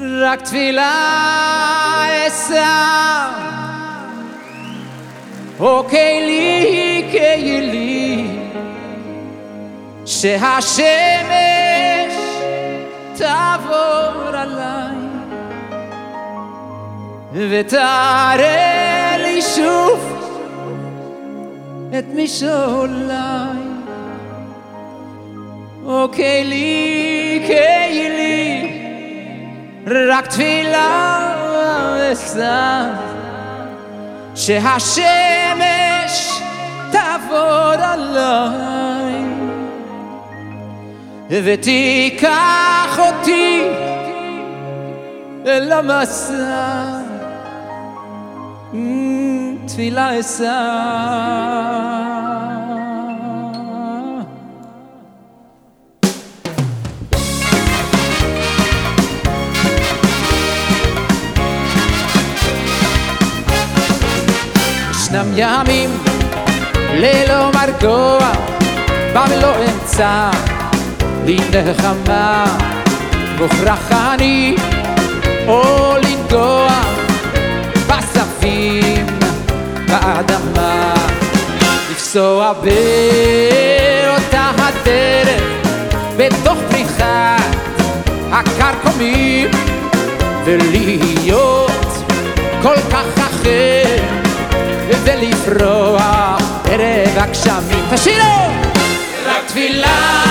רק תפילה אשא, או כלי כלי, שהשמש תעבור עליי, ותראה לי שוב את משעוליי. או כלי, כלי, רק תפילה אשא, שהשמש תעבור עליי, ותיקח אותי אל המסע, תפילה אשא. ישנם ימים ללא מרגוע, בא ולא אמצע לי נחמה, מוכרח אני או לנגוע בספים באדמה, לפסוע באותה הדרך בתוך פריחת הכרכומים ולהיות תשירו! רק תפילה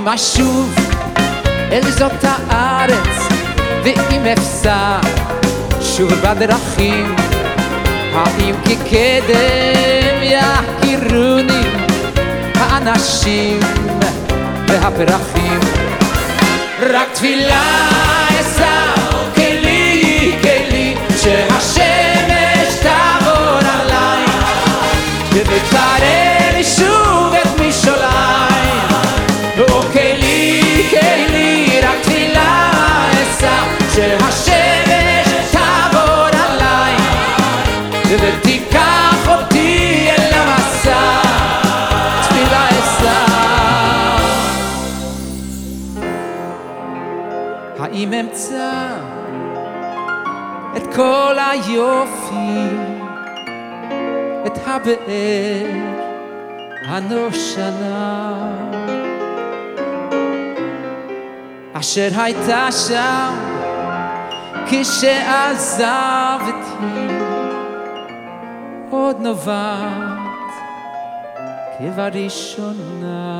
ואם אשוב אל זאת הארץ, ואם אפסע שוב בדרכים, האם כקדם יכירוני האנשים והפרחים? רק תפילה האם אמצא את כל היופי, את הבאר הנושנה, אשר הייתה שם כשעזבתי, עוד נובעת כבראשונה.